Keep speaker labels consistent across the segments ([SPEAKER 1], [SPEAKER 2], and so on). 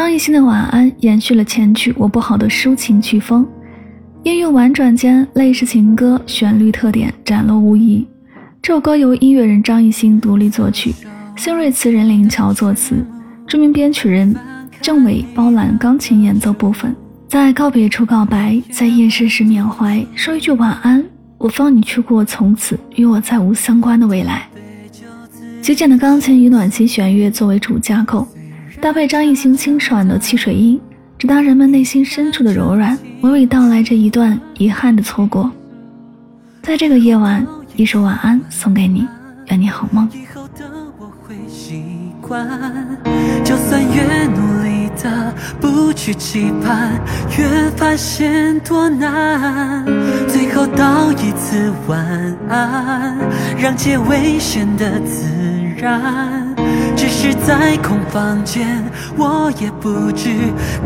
[SPEAKER 1] 张艺兴的《晚安》延续了前曲《我不好》的抒情曲风，音乐婉转间，类似情歌旋律特点展露无遗。这首歌由音乐人张艺兴独立作曲，新锐词人林乔作词，著名编曲人郑伟包揽钢琴演奏部分。在告别处告白，在夜深时缅怀，说一句晚安，我放你去过从此与我再无相关的未来。极简的钢琴与暖心弦乐作为主架构，搭配张艺兴清爽的汽水音，直达人们内心深处的柔软，娓娓道来这一段遗憾的错过。在这个夜晚，一首晚安送给你，愿你好梦。
[SPEAKER 2] 就算越努力的不去期盼，越发现多难。最后道一次晚安，让结尾显得自然。只是在空房间，我也不知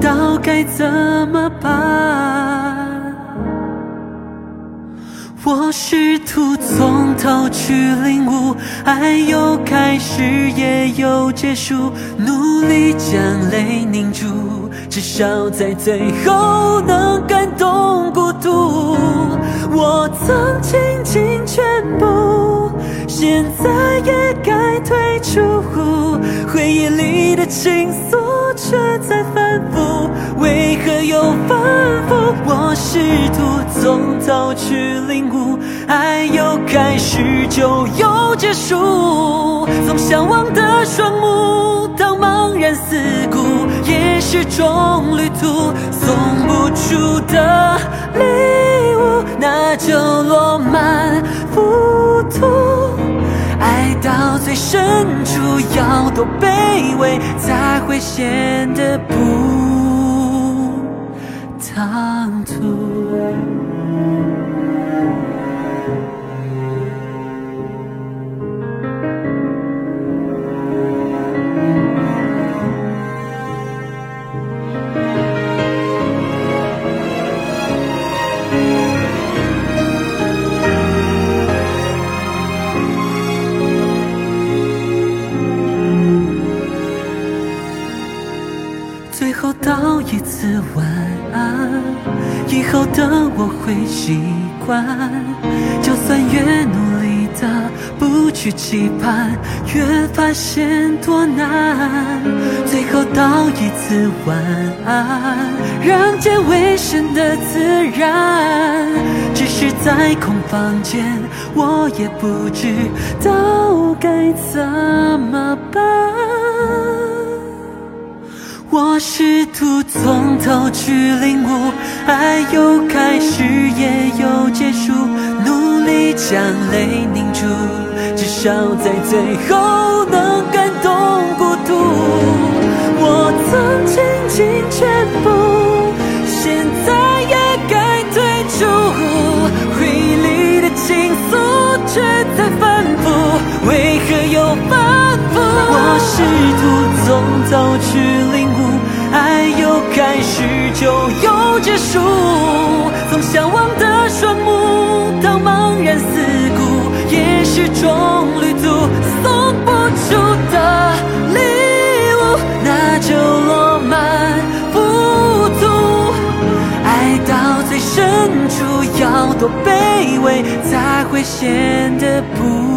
[SPEAKER 2] 道该怎么办。我试图从头去领悟，爱有开始也有结束，努力将泪凝住，至少在最后能感动孤独。我曾倾尽全部，现在也该退出，回忆里的情愫却在反复，为何又反复？我试图从头去领悟，爱有开始就有结束。从向往的双目到茫然四顾，也是种旅途。送不出的深处，要多卑微，才会显得不。唐突。最后道一次晚安，以后的我会习惯。就算越努力的不去期盼，越发现多难。最后道一次晚安，让结尾显得自然。只是在空房间，我也不知道该怎么办。我试图从头去领悟，爱有开始也有结束，努力将泪凝住，至少在最后能感动孤独。我曾倾尽全部，现在也该退出，回忆里的情愫却在反复，为何又反复？我试图从头去领。就有结束，从向往的双目到茫然四顾，也是种旅途。送不出的礼物，那就落满浮屠。爱到最深处，要多卑微，才会显得不。